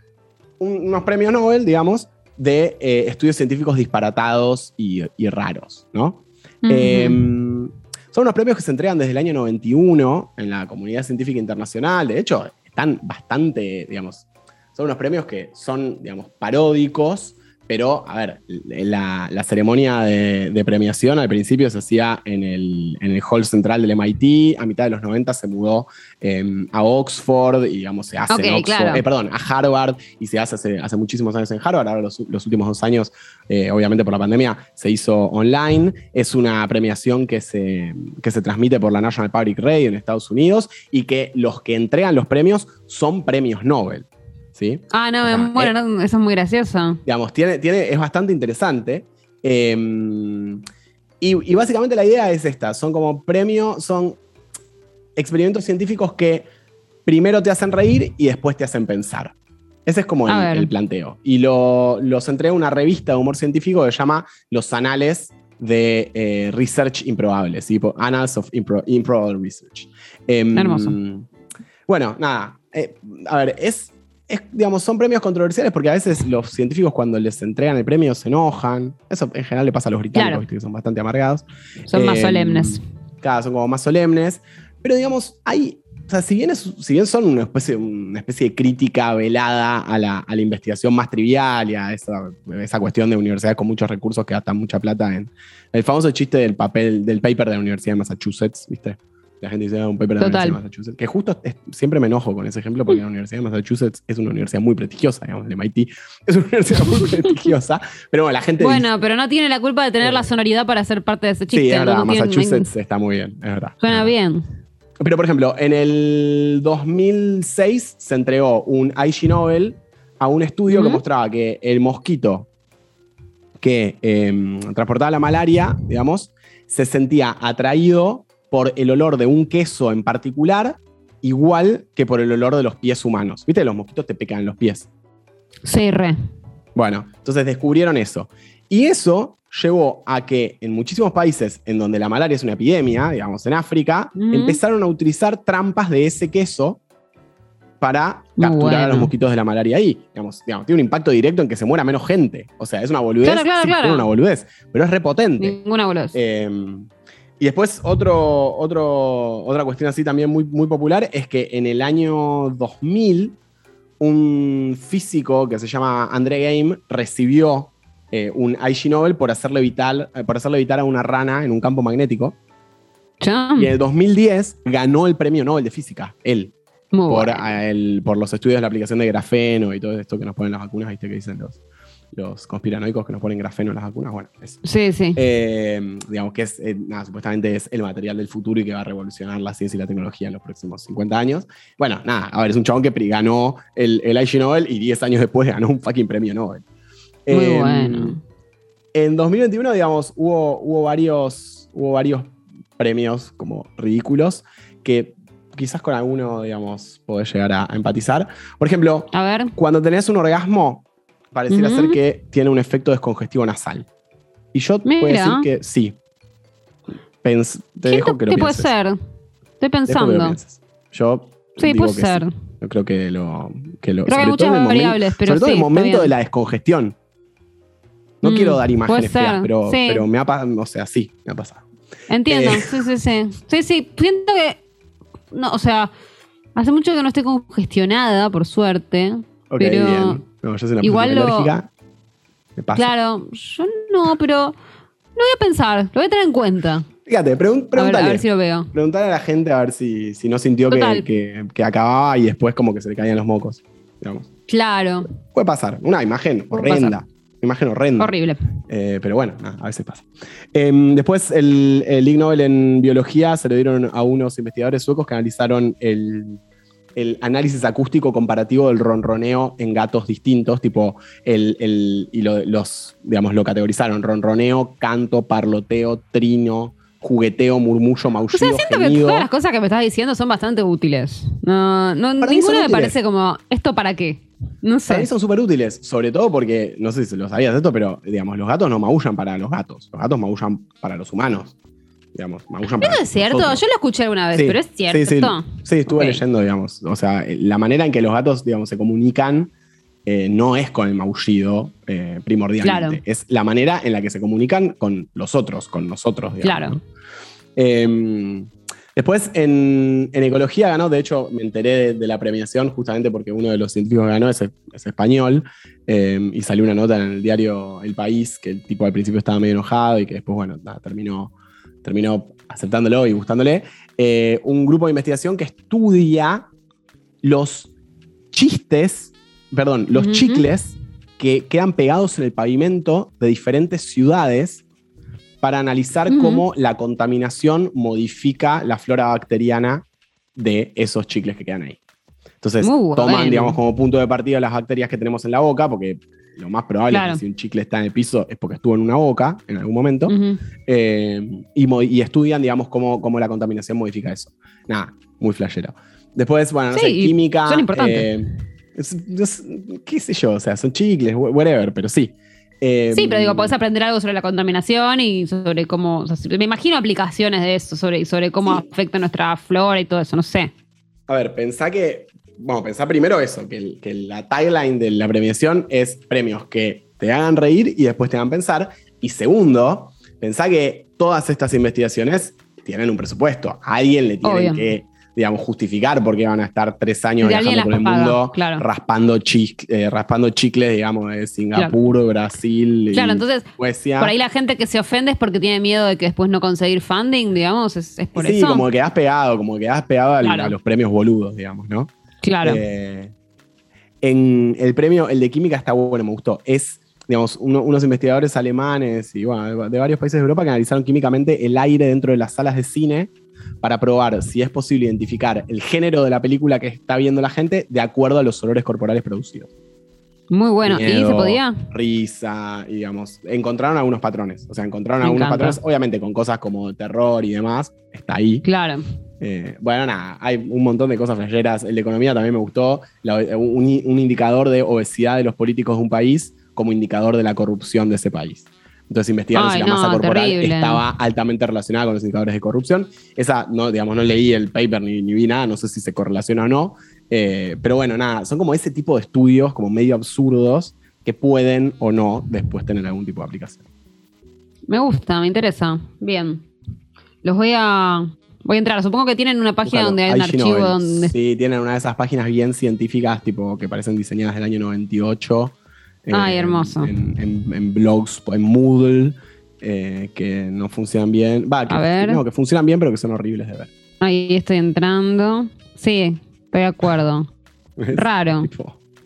unos premios Nobel, digamos, de eh, estudios científicos disparatados y, raros, ¿no? Em, Son unos premios que se entregan desde el año 91 en la comunidad científica internacional. De hecho, están bastante, digamos, son unos premios que son, digamos, paródicos pero, a ver, la, ceremonia de, premiación al principio se hacía en el, hall central del MIT, a mitad de los 90 se mudó em, a Oxford y, digamos, se hace en Oxford, eh, perdón, a Harvard y se hace hace, muchísimos años en Harvard. Ahora los, últimos dos años, eh, obviamente por la pandemia, se hizo online. Es una premiación que se, que se transmite por la National Public Radio en Estados Unidos y que los que entregan los premios son premios Nobel. Ah, no, bueno, eso es muy gracioso. Digamos, tiene, tiene, es bastante interesante. Em, y, básicamente la idea es esta: son como premios, son experimentos científicos que primero te hacen reír y después te hacen pensar. Ese es como el, planteo. Y lo, los entrega una revista de humor científico que se llama Los Anales de eh, Research Improbable, Annals of Improbable Research. Em, Hermoso. Bueno, nada. Eh, a ver, es digamos, son premios controversiales porque a veces los científicos cuando les entregan el premio se enojan. Eso en general le pasa a los británicos, que son bastante amargados. Son más eh, solemnes. Claro, son como más solemnes. Pero digamos, hay, o sea, si bien, si bien son una especie, una especie de crítica velada a la, investigación más trivial y a esa, esa, cuestión de universidades con muchos recursos que gastan mucha plata en el famoso chiste del papel, del paper de la Universidad de Massachusetts, ¿viste? La gente dice, ah, un paper de la Universidad de Massachusetts. Que justo siempre me enojo con ese ejemplo porque la Universidad de Massachusetts es una universidad muy prestigiosa, digamos, el MIT es una universidad muy prestigiosa. Pero bueno, la gente. Bueno, pero no tiene la culpa de tener la sonoridad para ser parte de ese chiste. Sí, es verdad, Massachusetts está muy bien, es verdad. Suena bien. Pero por ejemplo, en el 2006 se entregó un IG Nobel a un estudio que mostraba que el mosquito que em, transportaba la malaria, digamos, se sentía atraído por el olor de un queso en particular, igual que por el olor de los pies humanos. ¿Viste? Los mosquitos te pecan en los pies. Sí, re. Bueno, entonces descubrieron eso. Y eso llevó a que en muchísimos países en donde la malaria es una epidemia, digamos en África, empezaron a utilizar trampas de ese queso para capturar a los mosquitos de la malaria ahí. Digamos, tiene un impacto directo en que se muera menos gente. O sea, es una boludez. Claro, claro, claro. una boludez, pero es repotente. Ninguna boludez. Eh, y después otro, otro, otra cuestión así también muy, muy popular es que en el año 2000 un físico que se llama André Game recibió eh, un IG Nobel por hacerle, evitar, eh, por hacerle evitar a una rana en un campo magnético. Y en el 2010 ganó el premio Nobel de Física, él. por, por los estudios de la aplicación de grafeno y todo esto que nos ponen las vacunas, ¿viste? Que dicen los, los conspiranoicos que nos ponen grafeno en las vacunas. Bueno, eso. Sí, sí. Eh, digamos que es, eh, nada, supuestamente es el material del futuro y que va a revolucionar la ciencia y la tecnología en los próximos 50 años. Bueno, nada, a ver, es un chabón que ganó el, el IG Nobel y 10 años después ganó un fucking premio Nobel. Muy em, bueno. En 2021, digamos, hubo, hubo, varios, hubo varios premios como ridículos que quizás con alguno, digamos, podés llegar a, a empatizar. Por ejemplo, a ver. cuando tenés un orgasmo, pareciera ser que tiene un efecto descongestivo nasal. Y yo puedo decir que sí. te dejo que lo ¿Qué puede ser? Estoy pensando. yo sí, puede ser. Yo creo que lo. Que lo creo que hay muchas variables, pero Sobre todo en el momento de la descongestión. No mm, quiero dar imágenes feas, pero, pero me ha pasado. O sea, sí, me ha pasado. Entiendo, eh, sí, sí, sí. Sí, sí, siento que. No, o sea, hace mucho que no estoy congestionada, por suerte. pero. Bien. No, yo soy una Igual lo... Me pasa. Claro, yo no, pero lo voy a pensar, lo voy a tener en cuenta. Fíjate, pregúntale. A ver, si lo veo. Preguntarle a la gente a ver si, si no sintió que, que, acababa y después como que se le caían los mocos. Digamos. Claro. Puede pasar. Una imagen horrenda. Una imagen horrenda. Horrible. Eh, pero bueno, a veces pasa. Em, después, el, el Ig Nobel en biología se le dieron a unos investigadores suecos que analizaron el el análisis acústico comparativo del ronroneo en gatos distintos, tipo, el, y los, digamos, lo categorizaron, ronroneo, canto, parloteo, trino, jugueteo, murmullo, maullido, O sea, siento que todas las cosas que me estás diciendo son bastante útiles. No, no ninguna me parece como, ¿esto para qué? No sé. Para mí son súper útiles, sobre todo porque, no sé si lo sabías de esto, pero digamos, los gatos no maullan para los gatos, los gatos maullan para los humanos digamos. Eso es cierto, yo lo escuché alguna vez, pero es cierto. Sí, sí, sí estuve leyendo, digamos. O sea, la manera en que los gatos, digamos, se comunican eh, no es con el maullido eh, primordialmente. Es la manera en la que se comunican con los otros, con nosotros, digamos. Claro. Em, después, en, ecología ganó, de hecho, me enteré de, la premiación justamente porque uno de los científicos que ganó es, español em, y salió una nota en el diario El País que el tipo al principio estaba medio enojado y que después, bueno, terminó, terminó aceptándolo y gustándole. Eh, un grupo de investigación que estudia los chistes, perdón, los chicles que quedan pegados en el pavimento de diferentes ciudades para analizar cómo la contaminación modifica la flora bacteriana de esos chicles que quedan ahí. Entonces, toman, digamos, como punto de partida las bacterias que tenemos en la boca, porque lo más probable es que si un chicle está en el piso es porque estuvo en una boca en algún momento, eh, y, estudian, digamos, cómo, cómo, la contaminación modifica eso. Nada, muy flashero. Después, bueno, no sé, química. Son importantes. Eh, qué sé yo, o sea, son chicles, whatever, pero sí. sí, pero digo, podés aprender algo sobre la contaminación y sobre cómo. me imagino aplicaciones de eso, sobre, sobre cómo afecta nuestra flora y todo eso, no sé. A ver, pensá que. Bueno, pensá primero eso, que, que la tagline de la premiación es premios que te hagan reír y después te hagan pensar. Y segundo, pensá que todas estas investigaciones tienen un presupuesto. A alguien le tienen que digamos, justificar por qué van a estar tres años viajando por el mundo raspando, eh, raspando chicles, digamos, de Singapur, Brasil. Claro, entonces, por ahí la gente que se ofende es porque tiene miedo de que después no conseguir funding, digamos, es, por eso. Sí, como que has pegado, como que has pegado a los premios boludos, digamos, ¿no? Claro. Eh, en el premio, el de química está bueno, me gustó. Es digamos, unos investigadores alemanes y bueno, de varios países de Europa que analizaron químicamente el aire dentro de las salas de cine para probar si es posible identificar el género de la película que está viendo la gente de acuerdo a los olores corporales producidos. Muy bueno. ¿Y se podía? Risa, digamos. Encontraron algunos patrones. O sea, encontraron algunos patrones, obviamente con cosas como terror y demás. Está ahí. Claro. Eh, bueno, nada, hay un montón de cosas flasheras. El de economía también me gustó. un, indicador de obesidad de los políticos de un país como indicador de la corrupción de ese país. Entonces investigaron si la masa corporal estaba altamente relacionada con los indicadores de corrupción. Esa, no, digamos, no leí el paper ni, vi nada, no sé si se correlaciona o no. Eh, pero bueno, nada, son como ese tipo de estudios, como medio absurdos, que pueden o no después tener algún tipo de aplicación. Me gusta, me interesa. Bien. Los voy a, Voy a entrar. Supongo que tienen una página donde hay un archivo donde. Sí, tienen una de esas páginas bien científicas, tipo que parecen diseñadas del año 98, Ay, hermoso. En, blogs, en Moodle, eh, que no funcionan bien. Va, que, No, que funcionan bien, pero que son horribles de ver. Ahí estoy entrando. Sí, estoy de acuerdo. Raro.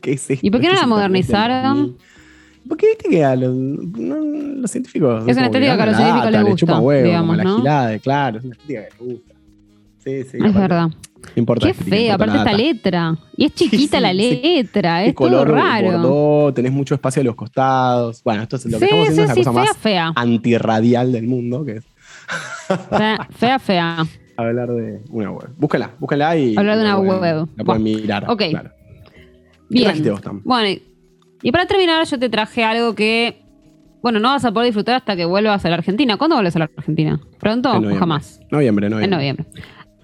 ¿Qué es ¿Y por qué no la modernizaron? Porque viste que a los, los científicos. Es una estética que a los científicos les gusta. Huevo, digamos, como la gilada, claro, es una estética que les gusta. Sí, sí. Es verdad. Qué fea, aparte esta letra. Y es chiquita la letra, es todo raro. tenés mucho espacio a los costados. Bueno, esto es lo que estamos haciendo es la cosa más fea. antirradial del mundo, que es. fea, fea, Hablar de una web. Búscala, búscala y. Hablar de una web. La pueden mirar. Ok. Bien. Bueno, y para terminar, yo te traje algo que. Bueno, no vas a poder disfrutar hasta que vuelvas a la Argentina. ¿Cuándo vuelves a la Argentina? ¿Pronto o jamás? Noviembre, noviembre. En noviembre.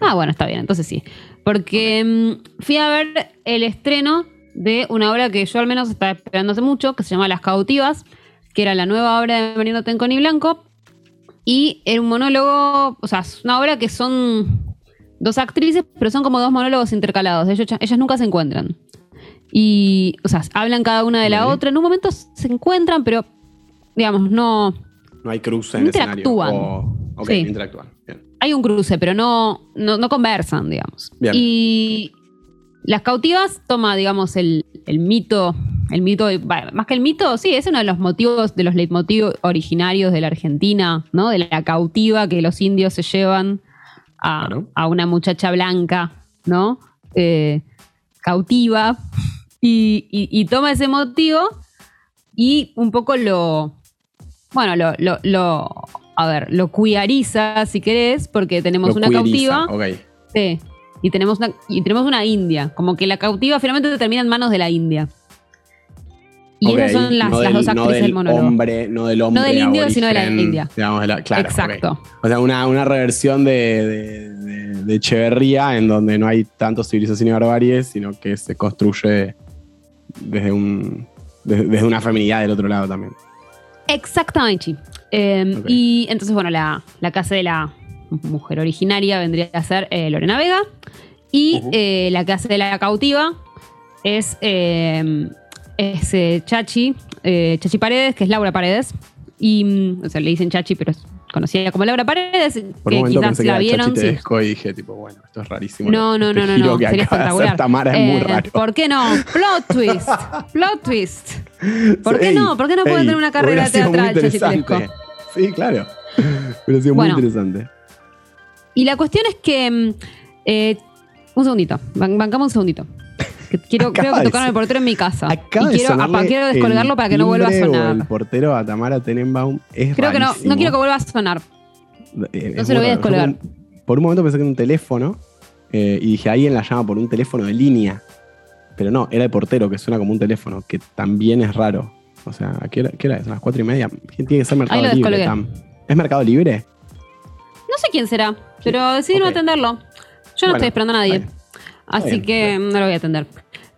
Ah, bueno, está bien, entonces sí. Porque mm, fui a ver el estreno de una obra que yo al menos estaba esperando hace mucho, que se llama Las Cautivas, que era la nueva obra de Marino Tenconi Blanco. Y era un monólogo, o sea, es una obra que son dos actrices, pero son como dos monólogos intercalados. Ellos, ellas nunca se encuentran. Y, o sea, hablan cada una de la otra. En un momento se encuentran, pero, digamos, no. No hay cruce en interactúan. escenario. ok, interactúan hay un cruce, pero no, no, conversan, digamos. Y las cautivas toma, digamos, el, mito, el mito, más que el mito, sí, es uno de los motivos, de los leitmotivos originarios de la Argentina, ¿no? De la cautiva que los indios se llevan a, una muchacha blanca, ¿no? Eh, cautiva. Y, toma ese motivo y un poco lo, bueno, lo, lo a ver, lo cuiariza, si querés, porque tenemos una cautiva. Sí. Y tenemos una, y tenemos una india. Como que la cautiva finalmente termina en manos de la india. Y esas son las, dos actrices del monólogo. Hombre, no del hombre. No del indio, sino de la india. claro, Exacto. O sea, una, reversión de, de, Echeverría en donde no hay tanto civilización y barbarie, sino que se construye desde, un, desde una feminidad del otro lado también. Exactamente. Em, y entonces, bueno, la, casa de la, mujer originaria vendría a ser eh, Lorena Vega. Y eh, la que hace de la cautiva es, es Chachi, Chachi Paredes, que es Laura Paredes. Y, mm, o sea, le dicen Chachi, pero es conocida como Laura Paredes, Por que quizás la vieron. Sí. y dije, tipo, bueno, esto es rarísimo. No, no, no, no, no. Sería espectacular. Tamara es muy raro. ¿Por qué no? Plot twist. Plot twist. ¿Por qué no? ¿Por qué no pueden tener una carrera teatral, Sí, claro. Pero ha sido muy interesante. Y la cuestión es que. Mm, eh, un segundito, bancamos un segundito. Quiero, creo que tocaron el portero en mi casa. y quiero, quiero descolgarlo para que no vuelva a sonar. El portero a Tamara Tenenbaum es Creo que no, no quiero que vuelva a sonar. Eh, no se lo voy a descolgar. Por un momento pensé que era un teléfono eh, y dije, alguien la llama por un teléfono de línea. Pero no, era el portero, que suena como un teléfono, que también es raro. O sea, ¿qué era, qué era eso? ¿A las cuatro y media? ¿Quién tiene que ser Mercado Libre, ¿Es Mercado Libre? No sé quién será, pero decidí no atenderlo. Yo no estoy esperando a nadie. Así que no lo voy a atender.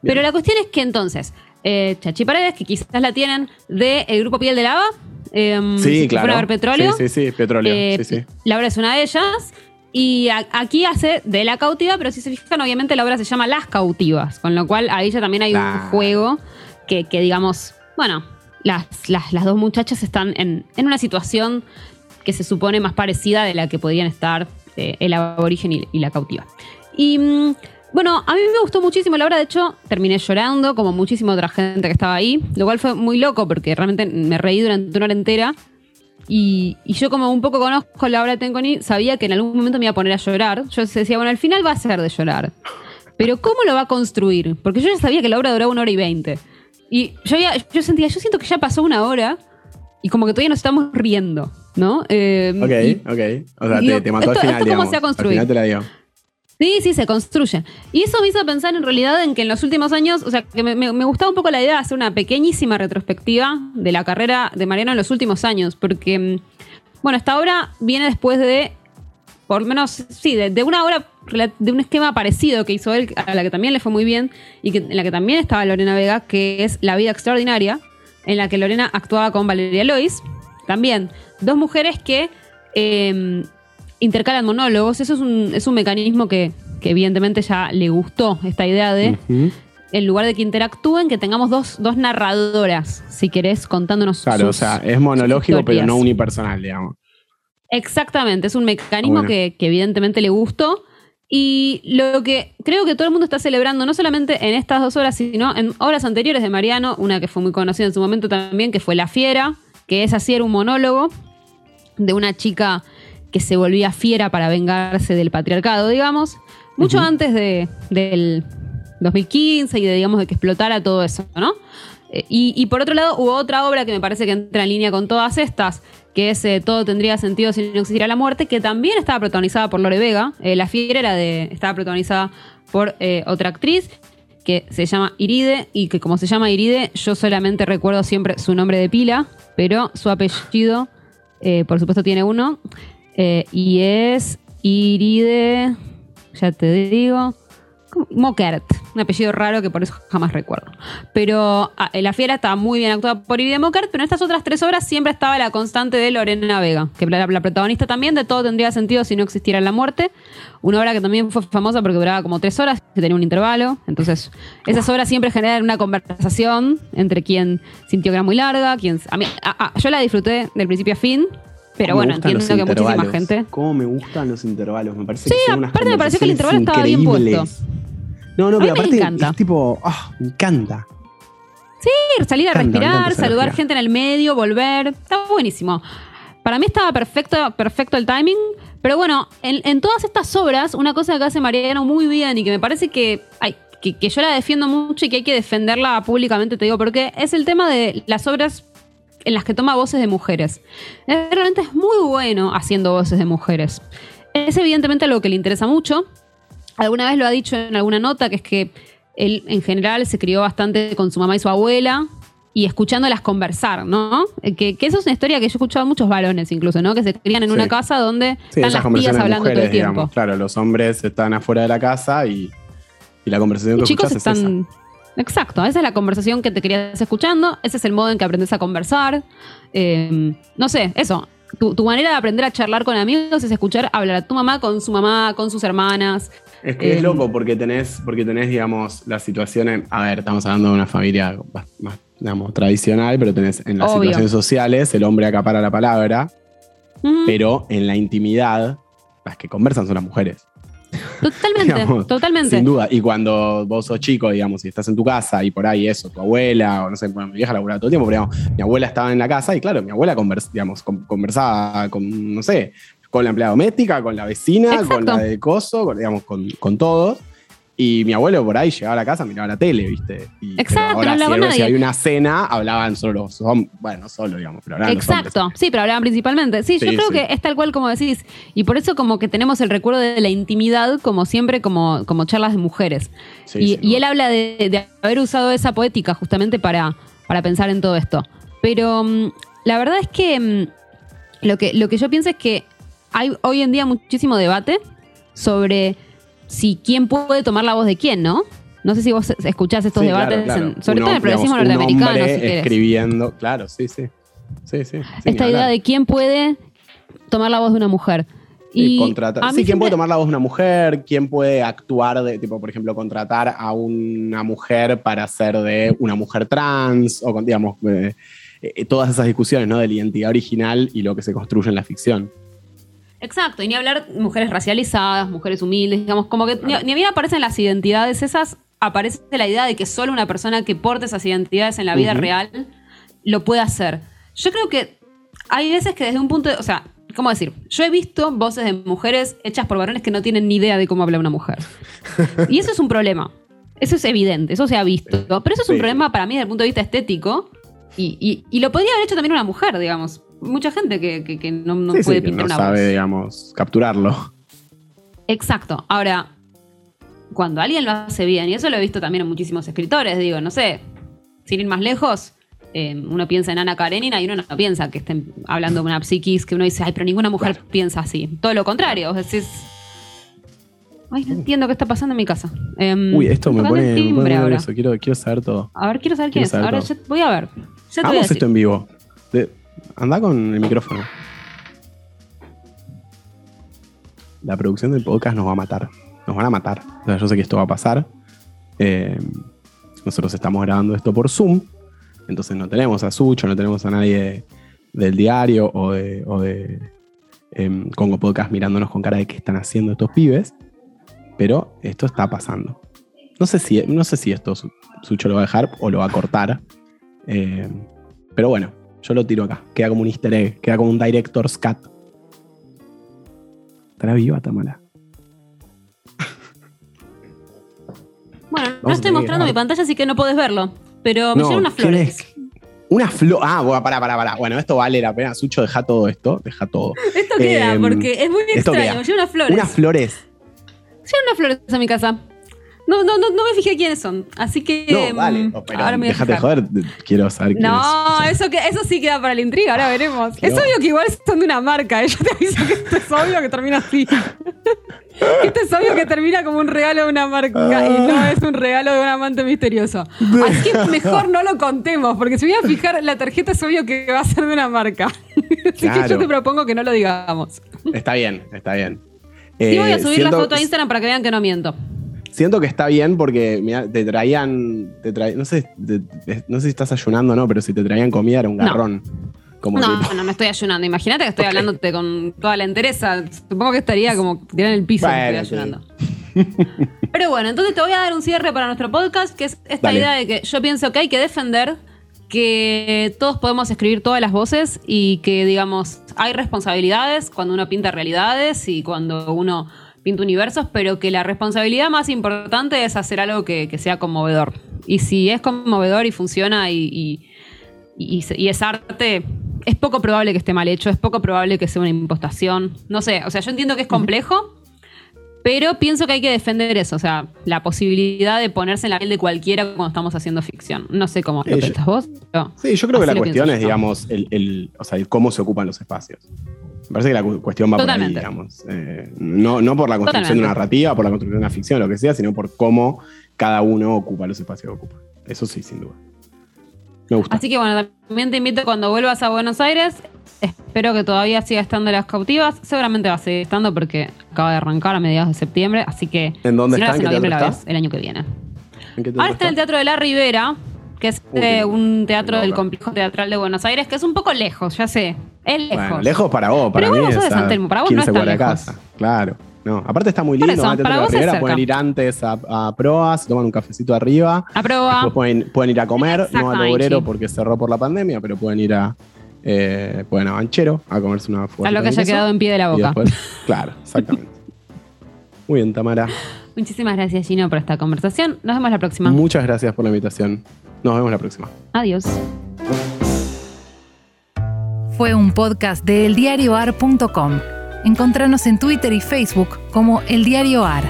Pero la cuestión es que entonces, eh, Chachi Paredes, que quizás la tienen del el grupo Piel de Lava. Eh, sí, claro. Ver petróleo. Sí, sí, sí, petróleo. Eh, sí, sí. Laura es una de ellas. Y aquí hace de la cautiva, pero si se fijan, obviamente la obra se llama Las Cautivas, con lo cual ahí ya también hay un juego que, digamos, bueno, las, las, dos muchachas están en, en, una situación que se supone más parecida de la que podían estar eh, el aborigen y, y, la cautiva. Y mm, bueno, a mí me gustó muchísimo la obra, de hecho, terminé llorando, como muchísima otra gente que estaba ahí, lo cual fue muy loco porque realmente me reí durante una hora entera. Y, yo como un poco conozco la obra de Tenconi, sabía que en algún momento me iba a poner a llorar. Yo decía, bueno, al final va a ser de llorar. Pero ¿cómo lo va a construir? Porque yo ya sabía que la obra duraba una hora y veinte. Y yo, ya, yo sentía, yo siento que ya pasó una hora y como que todavía nos estamos riendo, ¿no? Eh, ok, ok. O sea, te, mató al final, ¿Cómo se ha construido? Al final te la dio. Sí, sí, se construye. Y eso me hizo pensar en realidad en que en los últimos años, o sea, que me, gustaba un poco la idea de hacer una pequeñísima retrospectiva de la carrera de Mariano en los últimos años, porque, mm, bueno, esta obra viene después de, por lo menos, sí, de, una obra, de un esquema parecido que hizo él, a la que también le fue muy bien, y en la que también estaba Lorena Vega, que es La vida extraordinaria, en la que Lorena actuaba con Valeria Lois, también, dos mujeres que... Em, intercalan monólogos. Eso es un, es un mecanismo que, evidentemente ya le gustó, esta idea de, en lugar de que interactúen, que tengamos dos, narradoras, si querés, contándonos Claro, o sea, es monológico, pero no unipersonal, digamos. Exactamente, es un mecanismo que, evidentemente le gustó. Y lo que creo que todo el mundo está celebrando, no solamente en estas dos horas, sino en obras anteriores de Mariano, una que fue muy conocida en su momento también, que fue La Fiera, que es así, era un monólogo de una chica que se volvía fiera para vengarse del patriarcado, digamos, mucho antes de, del 2015 y de, digamos, de que explotara todo eso, ¿no? Eh, y, por otro lado, hubo otra obra que me parece que entra en línea con todas estas, que es eh, Todo tendría sentido si no existiera la muerte, que también estaba protagonizada por Lore Vega. Eh, la fiera era de, estaba protagonizada por otra actriz que se llama Iride y que como se llama Iride, yo solamente recuerdo siempre su nombre de pila, pero su apellido, por supuesto, tiene uno. Eh, y es Iride, ya te digo, Mokert, un apellido raro que por eso jamás recuerdo. Pero ah, La Fiera estaba muy bien actuada por Iride Mokert, pero en estas otras tres obras siempre estaba la constante de Lorena Vega, que la, la protagonista también de Todo tendría sentido si no existiera la muerte. Una obra que también fue famosa porque duraba como tres horas, que tenía un intervalo. Entonces, esas obras siempre generan una conversación entre quien sintió que era muy larga, quien... A mí, yo la disfruté del principio a fin, pero bueno, entiendo que muchísima gente. ¿Cómo me gustan los intervalos? Me parece sí, que son aparte me pareció que el intervalo estaba bien puesto. No, no, pero aparte encanta. es tipo, ah, me encanta. Sí, salir a respirar, saludar gente en el medio, volver. Estaba buenísimo. Para mí estaba perfecto, perfecto el timing. Pero bueno, en, todas estas obras, una cosa que hace Mariano muy bien y que me parece que, ay, que, que yo la defiendo mucho y que hay que defenderla públicamente, te digo, porque es el tema de las obras en las que toma voces de mujeres. Realmente es muy bueno haciendo voces de mujeres. Es evidentemente algo que le interesa mucho. Alguna vez lo ha dicho en alguna nota, que es que él en general se crió bastante con su mamá y su abuela y escuchándolas conversar, ¿no? Que, eso es una historia que yo he escuchado a muchos varones incluso, ¿no? Que se crían en una casa donde están las tías hablando todo el tiempo. Claro, los hombres están afuera de la casa y, la conversación que chicos escuchas están, es esa. Exacto, esa es la conversación que te querías escuchando, ese es el modo en que aprendes a conversar. Em, no sé, eso. tu, manera de aprender a charlar con amigos es escuchar hablar a tu mamá con su mamá, con sus hermanas. Es que es em, loco porque tenés, porque tenés, digamos, las situaciones. A ver, estamos hablando de una familia más, digamos, tradicional, pero tenés en las situaciones sociales el hombre acapara la palabra, pero en la intimidad, las que conversan son las mujeres. Totalmente, totalmente. Sin duda. Y cuando vos sos chico, digamos, y estás en tu casa y por ahí eso, tu abuela, o no sé, bueno, mi vieja laburaba todo el tiempo, pero digamos, mi abuela estaba en la casa y claro, mi abuela digamos, conversaba con, no sé, con la empleada doméstica, con la vecina, con la de coso, digamos, con, con todos. Y mi abuelo por ahí llegaba a la casa, miraba la tele, ¿viste? Exacto, ahora, no si, hay una cena, hablaban solo los hombres. Bueno, no solo, digamos, pero hablaban Exacto, sí, pero hablaban principalmente. Sí, yo creo que es tal cual como decís. Y por eso como que tenemos el recuerdo de la intimidad como siempre, como, como charlas de mujeres. y, él habla de, haber usado esa poética justamente para, para pensar en todo esto. Pero mm, la verdad es que, mm, lo que lo que yo pienso es que hay hoy en día muchísimo debate sobre si quién puede tomar la voz de quién, ¿no? No sé si vos escuchás estos debates, sobre todo en el progresismo norteamericano. escribiendo, claro, sí, sí. sí, sí Esta idea de quién puede tomar la voz de una mujer. Y contratar. Sí, quién puede tomar la voz de una mujer, quién puede actuar de, tipo, por ejemplo, contratar a una mujer para ser de una mujer trans, o digamos, eh, eh, todas esas discusiones, ¿no? De la identidad original y lo que se construye en la ficción. Exacto, y ni hablar mujeres racializadas, mujeres humildes, digamos, como que ni, bien aparecen las identidades esas, aparece la idea de que solo una persona que porte esas identidades en la vida real lo puede hacer. Yo creo que hay veces que desde un punto de, o sea, ¿cómo decir? Yo he visto voces de mujeres hechas por varones que no tienen ni idea de cómo habla una mujer. Y eso es un problema. Eso es evidente, eso se ha visto. Pero eso es un problema para mí desde el punto de vista estético. Y, y, lo podría haber hecho también una mujer, digamos mucha gente que, no, puede pintar no una sabe, digamos, capturarlo. Exacto. Ahora, cuando alguien lo hace bien, y eso lo he visto también en muchísimos escritores, digo, no sé, sin ir más lejos, eh, uno piensa en Ana Karenina y uno no piensa que estén hablando de una psiquis que uno dice, ay, pero ninguna mujer piensa así. Todo lo contrario, vos decís, ay, no entiendo qué está pasando en mi casa. Em, Uy, esto me pone, timbre ahora. Quiero, quiero saber todo. A ver, quiero saber quién es. Ahora voy a ver. Hagamos esto en vivo. Anda con el micrófono. La producción del podcast nos va a matar. Nos van a matar. yo sé que esto va a pasar. Eh, nosotros estamos grabando esto por Zoom. Entonces no tenemos a Sucho, no tenemos a nadie del diario o de, o de em, Congo Podcast mirándonos con cara de qué están haciendo estos pibes. Pero esto está pasando. No sé si, no sé si esto Sucho lo va a dejar o lo va a cortar. Eh, pero bueno, yo lo tiro acá. Queda como un easter egg. Queda como un director's cut. ¿Estará viva Tamala? Bueno, no estoy mostrando mi pantalla, así que no podés verlo. Pero me llevan unas flores. Una flor. Ah, bueno, pará, pará, pará. Bueno, esto vale la pena. Sucho, deja todo esto. Deja todo. Esto queda, em, porque es muy extraño. Me llevan unas flores. Unas flores. Llevan unas flores a mi casa. No, no, no, no me fijé quiénes son. Así que. No, vale. Mm, ahora me déjate joder. Quiero saber quiénes No, eso, que, eso sí queda para la intriga. Ahora veremos. Es obvio que igual son de una marca. ¿eh? Yo te aviso que esto es obvio que termina así. esto es obvio que termina como un regalo de una marca y no es un regalo de un amante misterioso. Así que mejor no lo contemos, porque si voy a fijar la tarjeta es obvio que va a ser de una marca. Así que yo te propongo que no lo digamos. Está bien, está bien. Sí, voy a eh, subir la foto a Instagram para que vean que no miento siento que está bien porque te traían, no, sé, no sé si estás ayunando o no, pero si te traían comida era un garrón. no, no, no estoy ayunando. Imagínate que estoy hablándote con toda la entereza. Supongo que estaría como tirando el piso estoy ayunando. Pero bueno, entonces te voy a dar un cierre para nuestro podcast, que es esta idea de que yo pienso que hay que defender que todos podemos escribir todas las voces y que, digamos, hay responsabilidades cuando uno pinta realidades y cuando uno pinta universos, pero que la responsabilidad más importante es hacer algo que, sea conmovedor. Y si es conmovedor y funciona y, y, es arte, es poco probable que esté mal hecho, es poco probable que sea una impostación. No sé, o sea, yo entiendo que es complejo, pero pienso que hay que defender eso, o sea, la posibilidad de ponerse en la piel de cualquiera cuando estamos haciendo ficción. No sé cómo lo pensás vos. sí, yo creo que la cuestión es, digamos, el, o sea, cómo se ocupan los espacios. Me parece que la cuestión va por ahí, digamos. Eh, no, por la construcción de una narrativa, por la construcción de una ficción, lo que sea, sino por cómo cada uno ocupa los espacios que ocupa. Eso sí, sin duda. Me gusta. Así que bueno, también te invito cuando vuelvas a Buenos Aires. Espero que todavía siga estando las cautivas. Seguramente va a seguir estando porque acaba de arrancar a mediados de septiembre. Así que ¿En dónde si no está? la ¿En qué noviembre la teatro ves el año que viene. ¿En qué teatro Ahora está en el Teatro de la Ribera, que es eh, un teatro del complejo teatral de Buenos Aires, que es un poco lejos, ya sé. Es lejos. Bueno, lejos para vos, para Pero mí vos sos de a San Telmo, para vos no 15 es tan cuadras de lejos. casa. Claro. No, aparte está muy lindo, eso, van para de la pueden ir antes a, a Proa, se toman un cafecito arriba, A después pueden, pueden ir a comer, no al obrero porque cerró por la pandemia, pero pueden ir a eh, pueden a Banchero a comerse una A fuerte lo que haya quedado en pie de la boca. claro, exactamente. Muy bien, Tamara. Muchísimas gracias, Gino, por esta conversación. Nos vemos la próxima. Muchas gracias por la invitación. Nos vemos la próxima. Adiós. Fue un podcast de eldiarioar.com. Encontranos en Twitter y Facebook como El Diario Ar.